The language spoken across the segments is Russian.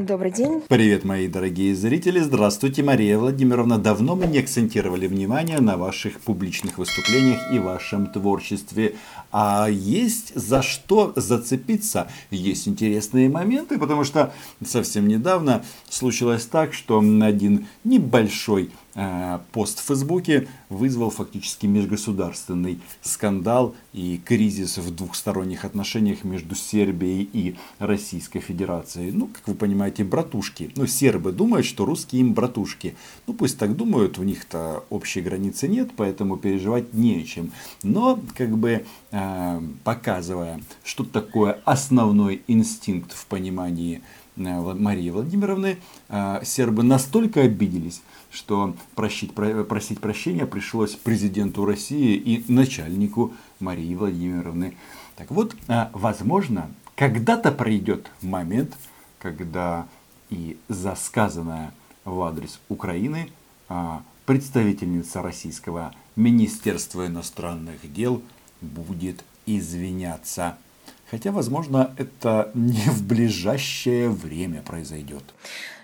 Добрый день. Привет, мои дорогие зрители. Здравствуйте, Мария Владимировна. Давно мы не акцентировали внимание на ваших публичных выступлениях и вашем творчестве. А есть за что зацепиться. Есть интересные моменты, потому что совсем недавно случилось так, что один небольшой пост в Фейсбуке вызвал фактически межгосударственный скандал и кризис в двухсторонних отношениях между Сербией и Российской Федерацией. Ну, как вы понимаете, братушки. Ну, сербы думают, что русские им братушки. Ну, пусть так думают, у них-то общей границы нет, поэтому переживать не о чем. Но, как бы, э, показывая, что такое основной инстинкт в понимании Э, Марии Владимировны, э, сербы настолько обиделись, что просить, просить прощения пришлось президенту России и начальнику Марии Владимировны. Так вот, э, возможно, когда-то пройдет момент, когда и за сказанное в адрес Украины представительница российского Министерства иностранных дел будет извиняться. Хотя, возможно, это не в ближайшее время произойдет.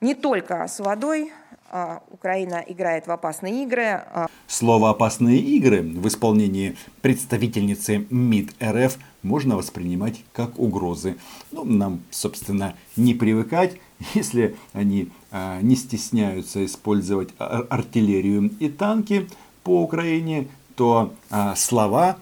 Не только с водой а, Украина играет в опасные игры. А. Слово «опасные игры» в исполнении представительницы МИД РФ можно воспринимать как угрозы. Ну, нам, собственно, не привыкать, если они а, не стесняются использовать артиллерию и танки по Украине, то слова,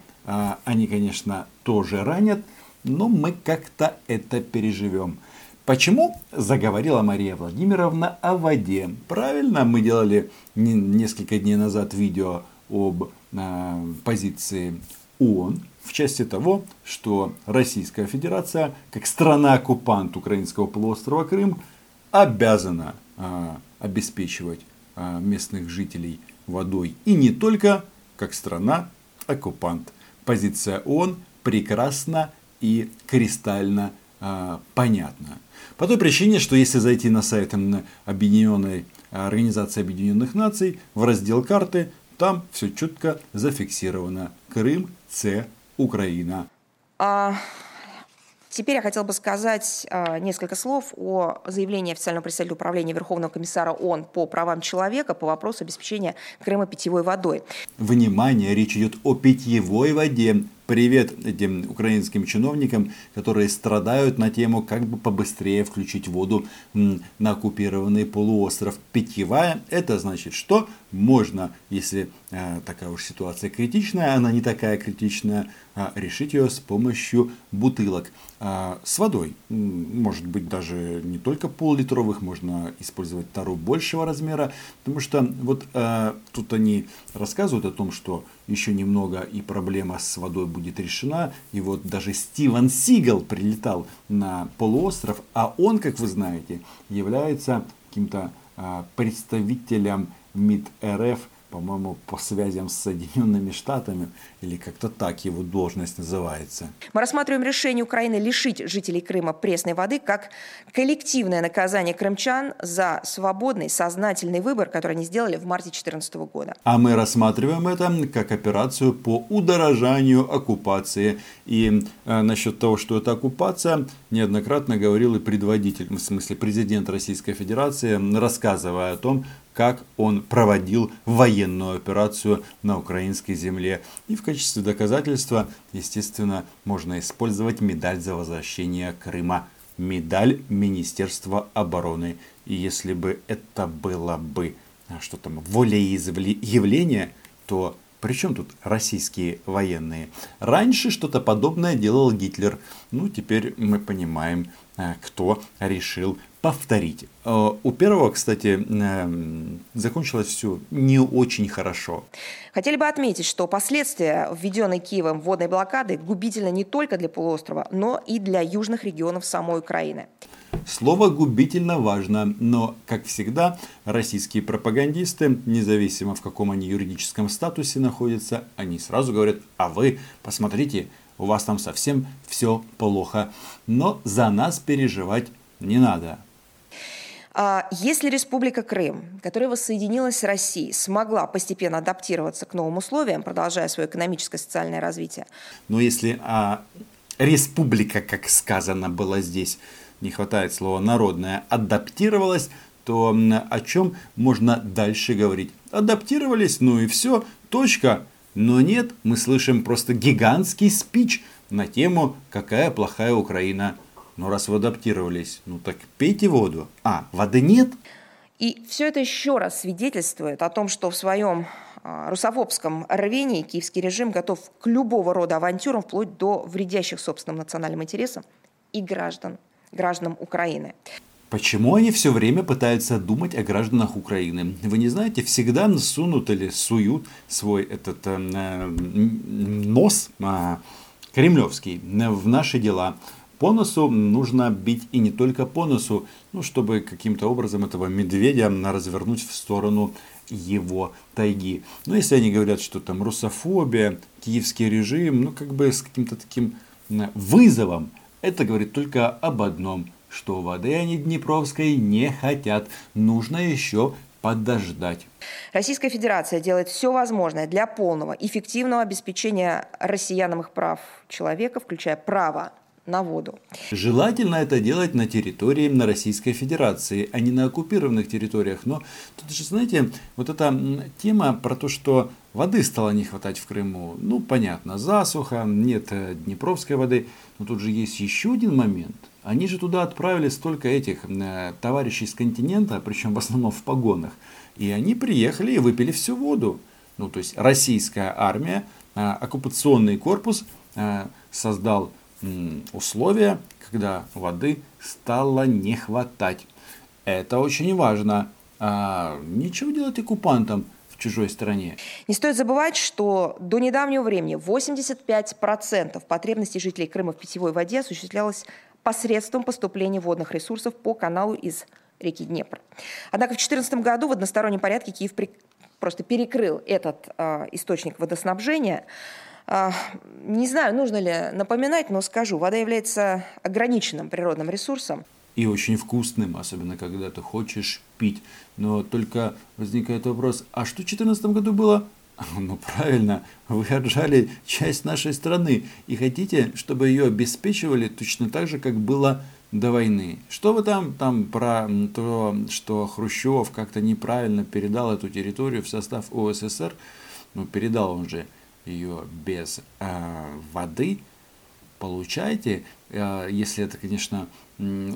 они, конечно, тоже ранят, но мы как-то это переживем. Почему заговорила Мария Владимировна о воде? Правильно, мы делали несколько дней назад видео об э, позиции ООН в части того, что Российская Федерация, как страна-оккупант украинского полуострова Крым, обязана э, обеспечивать э, местных жителей водой. И не только как страна-оккупант. Позиция ООН прекрасно и кристально э, понятно. По той причине, что если зайти на сайт Объединенной Организации Объединенных Наций в раздел карты, там все четко зафиксировано. Крым, С, Украина. А, Теперь я хотел бы сказать э, несколько слов о заявлении официального представителя Управления Верховного комиссара ООН по правам человека по вопросу обеспечения Крыма питьевой водой. Внимание, речь идет о питьевой воде. Привет этим украинским чиновникам, которые страдают на тему, как бы побыстрее включить воду на оккупированный полуостров. Питьевая, это значит, что можно, если э, такая уж ситуация критичная, она не такая критичная, а решить ее с помощью бутылок э, с водой. Может быть даже не только пол-литровых, можно использовать тару большего размера, потому что вот э, тут они рассказывают о том, что еще немного и проблема с водой будет решена. И вот даже Стивен Сигал прилетал на полуостров, а он, как вы знаете, является каким-то э, представителем МИД РФ по-моему, по связям с Соединенными Штатами, или как-то так его должность называется. Мы рассматриваем решение Украины лишить жителей Крыма пресной воды как коллективное наказание крымчан за свободный, сознательный выбор, который они сделали в марте 2014 года. А мы рассматриваем это как операцию по удорожанию оккупации. И э, насчет того, что это оккупация, неоднократно говорил и предводитель, в смысле президент Российской Федерации, рассказывая о том, как он проводил военную операцию на украинской земле. И в качестве доказательства, естественно, можно использовать медаль за возвращение Крыма. Медаль Министерства обороны. И если бы это было бы а, что там, волеизъявление, то при чем тут российские военные? Раньше что-то подобное делал Гитлер. Ну, теперь мы понимаем, э, кто решил повторить. Э, у первого, кстати, э, закончилось все не очень хорошо. Хотели бы отметить, что последствия введенной Киевом водной блокады губительны не только для полуострова, но и для южных регионов самой Украины. Слово губительно важно, но, как всегда, российские пропагандисты, независимо в каком они юридическом статусе находятся, они сразу говорят, а вы посмотрите, у вас там совсем все плохо. Но за нас переживать не надо. А если Республика Крым, которая воссоединилась с Россией, смогла постепенно адаптироваться к новым условиям, продолжая свое экономическое и социальное развитие. Но если а, республика, как сказано было здесь, не хватает слова народная, адаптировалась, то о чем можно дальше говорить? Адаптировались, ну и все, точка. Но нет, мы слышим просто гигантский спич на тему «Какая плохая Украина». Ну раз вы адаптировались, ну так пейте воду. А, воды нет? И все это еще раз свидетельствует о том, что в своем а, русофобском рвении киевский режим готов к любого рода авантюрам, вплоть до вредящих собственным национальным интересам и граждан, гражданам Украины. Почему они все время пытаются думать о гражданах Украины? Вы не знаете, всегда сунут или суют свой этот э, нос э, кремлевский в наши дела. По носу нужно бить и не только по носу, ну, чтобы каким-то образом этого медведя развернуть в сторону его тайги. Но если они говорят, что там русофобия, киевский режим, ну как бы с каким-то таким вызовом, это говорит только об одном, что воды они Днепровской не хотят. Нужно еще подождать. Российская Федерация делает все возможное для полного, эффективного обеспечения россиянам их прав человека, включая право на воду. Желательно это делать на территории на Российской Федерации, а не на оккупированных территориях. Но тут же, знаете, вот эта тема про то, что воды стало не хватать в Крыму, ну, понятно, засуха, нет э, Днепровской воды, но тут же есть еще один момент. Они же туда отправили столько этих э, товарищей с континента, причем в основном в погонах, и они приехали и выпили всю воду. Ну, то есть российская армия, э, оккупационный корпус создал условия, когда воды стало не хватать. Это очень важно. А нечего делать оккупантам в чужой стране. Не стоит забывать, что до недавнего времени 85% потребностей жителей Крыма в питьевой воде осуществлялось посредством поступления водных ресурсов по каналу из реки Днепр. Однако в 2014 году в одностороннем порядке Киев при... просто перекрыл этот э, источник водоснабжения. А, не знаю, нужно ли напоминать, но скажу, вода является ограниченным природным ресурсом. И очень вкусным, особенно когда ты хочешь пить. Но только возникает вопрос, а что в 2014 году было? Ну правильно, вы отжали часть нашей страны и хотите, чтобы ее обеспечивали точно так же, как было до войны. Что вы там, там про то, что Хрущев как-то неправильно передал эту территорию в состав ОССР? Ну, передал он же ее без э, воды, получаете, э, если это, конечно,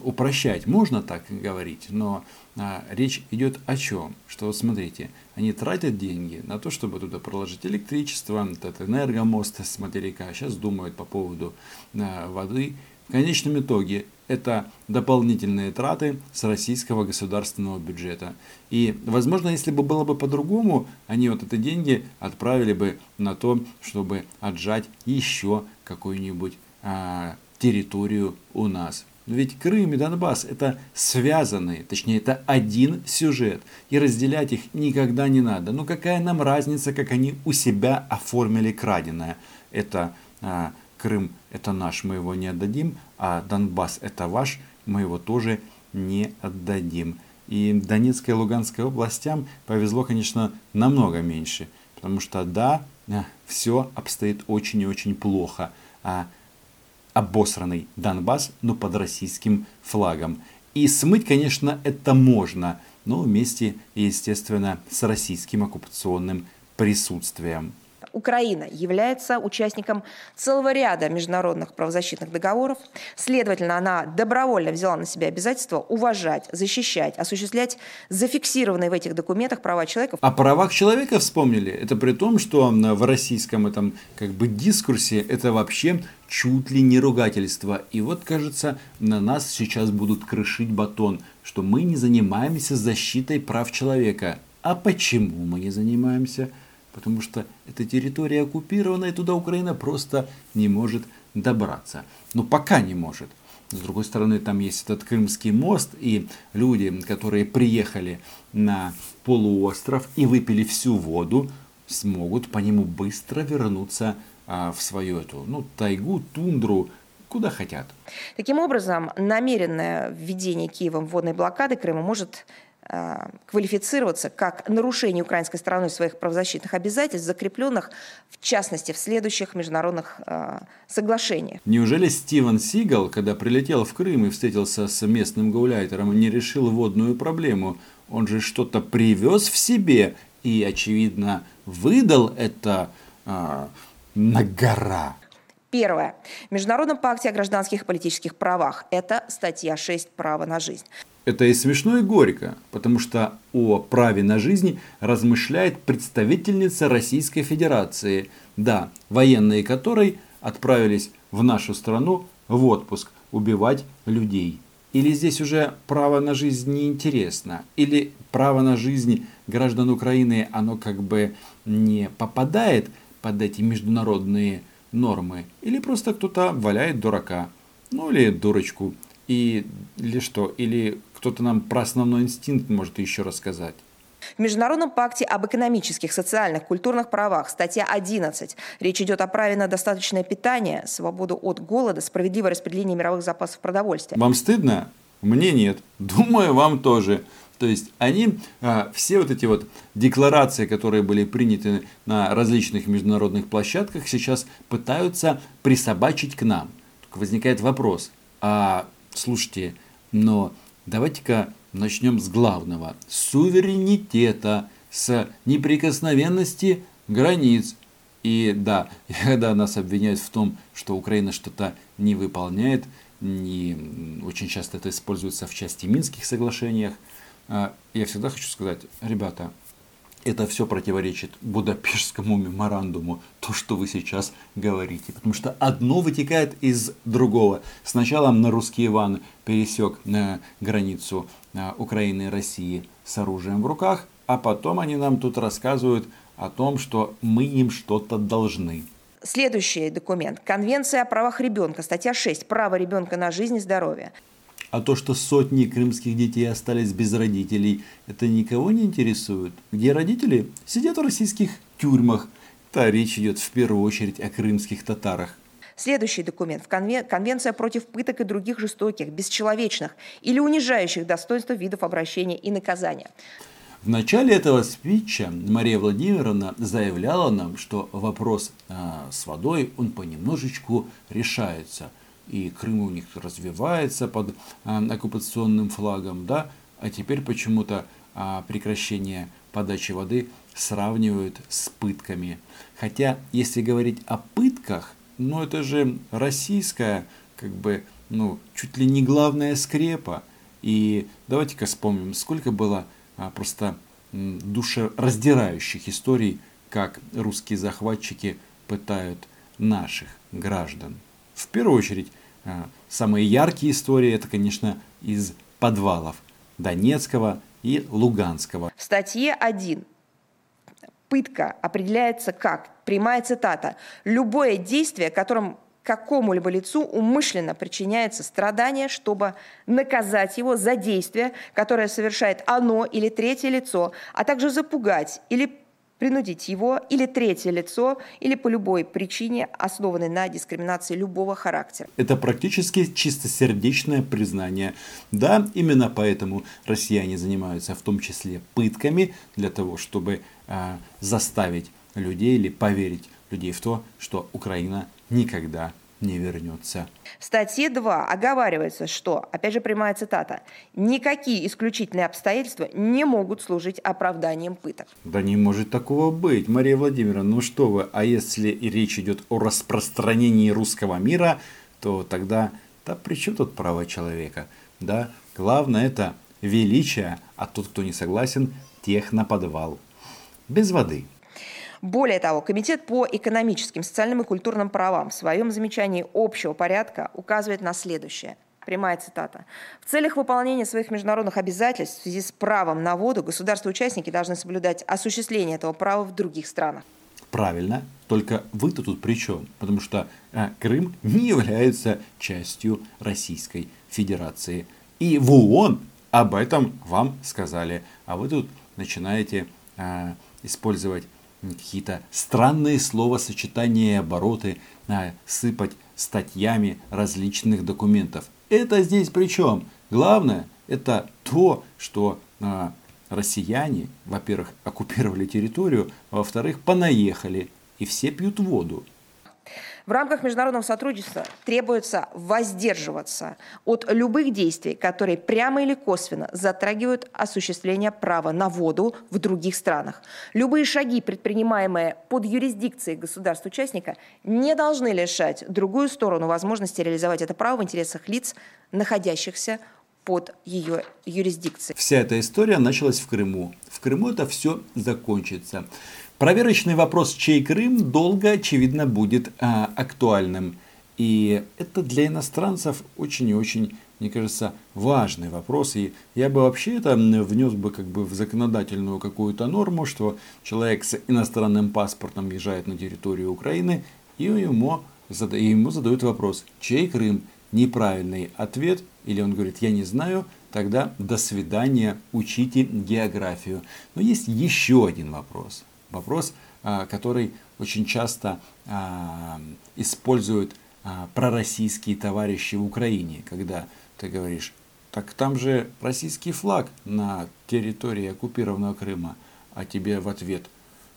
упрощать, можно так говорить, но э, речь идет о чем? Что вот смотрите, они тратят деньги на то, чтобы туда проложить электричество, этот энергомост с материка, сейчас думают по поводу э, воды. В конечном итоге это дополнительные траты с российского государственного бюджета. И, возможно, если бы было бы по-другому, они вот эти деньги отправили бы на то, чтобы отжать еще какую-нибудь а, территорию у нас. Ведь Крым и Донбасс это связанные, точнее это один сюжет. И разделять их никогда не надо. Ну какая нам разница, как они у себя оформили краденое. Это а, Крым это наш, мы его не отдадим, а Донбасс это ваш, мы его тоже не отдадим. И Донецкой и Луганской областям повезло, конечно, намного меньше. Потому что да, э, все обстоит очень и очень плохо. А обосранный Донбасс, но под российским флагом. И смыть, конечно, это можно, но вместе, естественно, с российским оккупационным присутствием. Украина является участником целого ряда международных правозащитных договоров. Следовательно, она добровольно взяла на себя обязательство уважать, защищать, осуществлять зафиксированные в этих документах права человека. О правах человека вспомнили. Это при том, что в российском этом как бы дискурсе это вообще чуть ли не ругательство. И вот, кажется, на нас сейчас будут крышить батон, что мы не занимаемся защитой прав человека. А почему мы не занимаемся? Потому что эта территория оккупирована, и туда Украина просто не может добраться. Но пока не может. С другой стороны, там есть этот Крымский мост, и люди, которые приехали на полуостров и выпили всю воду, смогут по нему быстро вернуться а, в свою эту, ну, тайгу, тундру, куда хотят. Таким образом, намеренное введение Киевом водной блокады Крыма может квалифицироваться как нарушение украинской стороной своих правозащитных обязательств, закрепленных в частности в следующих международных э, соглашениях. Неужели Стивен Сигал, когда прилетел в Крым и встретился с местным гауляйтером, не решил водную проблему? Он же что-то привез в себе и, очевидно, выдал это а, на гора. Первое. В Международном пакте о гражданских и политических правах. Это статья 6 «Право на жизнь». Это и смешно, и горько, потому что о праве на жизнь размышляет представительница Российской Федерации, да, военные которой отправились в нашу страну в отпуск убивать людей. Или здесь уже право на жизнь неинтересно, или право на жизнь граждан Украины, оно как бы не попадает под эти международные нормы, или просто кто-то валяет дурака, ну или дурочку, и, или что, или кто-то нам про основной инстинкт может еще рассказать. В Международном пакте об экономических, социальных, культурных правах, статья 11, речь идет о праве на достаточное питание, свободу от голода, справедливое распределение мировых запасов продовольствия. Вам стыдно? Мне нет. Думаю, вам тоже. То есть они, а, все вот эти вот декларации, которые были приняты на различных международных площадках, сейчас пытаются присобачить к нам. Только возникает вопрос, а слушайте, но давайте-ка начнем с главного. Суверенитета, с неприкосновенности границ. И да, когда нас обвиняют в том, что Украина что-то не выполняет, не, очень часто это используется в части Минских соглашениях, а, я всегда хочу сказать, ребята, это все противоречит Будапештскому меморандуму, то, что вы сейчас говорите. Потому что одно вытекает из другого. Сначала на русский Иван пересек на границу а, Украины и России с оружием в руках, а потом они нам тут рассказывают о том, что мы им что-то должны. Следующий документ. Конвенция о правах ребенка, статья 6. Право ребенка на жизнь и здоровье. А то, что сотни крымских детей остались без родителей, это никого не интересует. Где родители? Сидят в российских тюрьмах. Та речь идет в первую очередь о крымских татарах. Следующий документ. Конвенция против пыток и других жестоких, бесчеловечных или унижающих достоинства видов обращения и наказания. В начале этого спича Мария Владимировна заявляла нам, что вопрос а, с водой, он понемножечку решается – и Крым у них развивается под а, оккупационным флагом, да, а теперь почему-то а, прекращение подачи воды сравнивают с пытками. Хотя, если говорить о пытках, ну это же российская, как бы, ну, чуть ли не главная скрепа. И давайте-ка вспомним, сколько было а, просто душераздирающих историй, как русские захватчики пытают наших граждан. В первую очередь, э, самые яркие истории это, конечно, из подвалов Донецкого и Луганского. В статье 1 пытка определяется как, прямая цитата, «любое действие, которым какому-либо лицу умышленно причиняется страдание, чтобы наказать его за действие, которое совершает оно или третье лицо, а также запугать или принудить его или третье лицо, или по любой причине, основанной на дискриминации любого характера. Это практически чистосердечное признание. Да, именно поэтому россияне занимаются в том числе пытками для того, чтобы э, заставить людей или поверить людей в то, что Украина никогда не вернется. В статье 2 оговаривается, что, опять же прямая цитата, никакие исключительные обстоятельства не могут служить оправданием пыток. Да не может такого быть, Мария Владимировна, ну что вы, а если речь идет о распространении русского мира, то тогда, да при чем тут право человека? Да, главное это величие, а тот, кто не согласен, тех на подвал. Без воды. Более того, Комитет по экономическим, социальным и культурным правам в своем замечании общего порядка указывает на следующее. Прямая цитата. В целях выполнения своих международных обязательств в связи с правом на воду государства-участники должны соблюдать осуществление этого права в других странах. Правильно, только вы-то тут при чем? Потому что э, Крым не является частью Российской Федерации. И в ООН об этом вам сказали. А вы тут начинаете э, использовать какие-то странные словосочетания и обороты, сыпать статьями различных документов. Это здесь при чем? Главное, это то, что а, россияне, во-первых, оккупировали территорию, а во-вторых, понаехали, и все пьют воду. В рамках международного сотрудничества требуется воздерживаться от любых действий, которые прямо или косвенно затрагивают осуществление права на воду в других странах. Любые шаги, предпринимаемые под юрисдикцией государства-участника, не должны лишать другую сторону возможности реализовать это право в интересах лиц, находящихся под ее юрисдикцией. Вся эта история началась в Крыму. В Крыму это все закончится. Проверочный вопрос, чей Крым, долго, очевидно, будет а, актуальным. И это для иностранцев очень и очень, мне кажется, важный вопрос. И я бы вообще это внес бы как бы в законодательную какую-то норму, что человек с иностранным паспортом въезжает на территорию Украины, и ему, и ему задают вопрос, чей Крым? Неправильный ответ, или он говорит, я не знаю, тогда до свидания, учите географию. Но есть еще один вопрос – вопрос, а, который очень часто а, используют а, пророссийские товарищи в Украине, когда ты говоришь, так там же российский флаг на территории оккупированного Крыма, а тебе в ответ,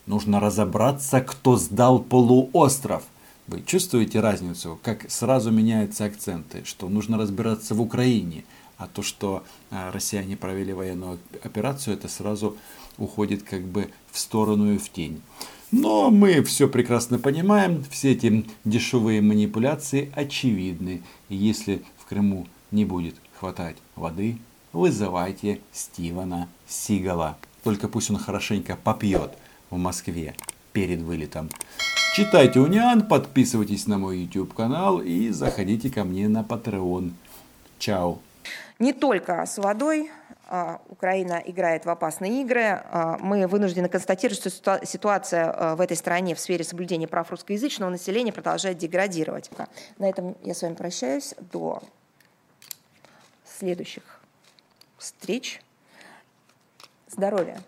нужно разобраться, кто сдал полуостров. Вы чувствуете разницу, как сразу меняются акценты, что нужно разбираться в Украине, а то, что россияне провели военную операцию, это сразу уходит как бы в сторону и в тень. Но мы все прекрасно понимаем, все эти дешевые манипуляции очевидны. И если в Крыму не будет хватать воды, вызывайте Стивена Сигала. Только пусть он хорошенько попьет в Москве перед вылетом. Читайте Униан, подписывайтесь на мой YouTube канал и заходите ко мне на Patreon. Чао. Не только с водой Украина играет в опасные игры. А, мы вынуждены констатировать, что ситуация а, в этой стране в сфере соблюдения прав русскоязычного населения продолжает деградировать. На этом я с вами прощаюсь. До следующих встреч. Здоровья!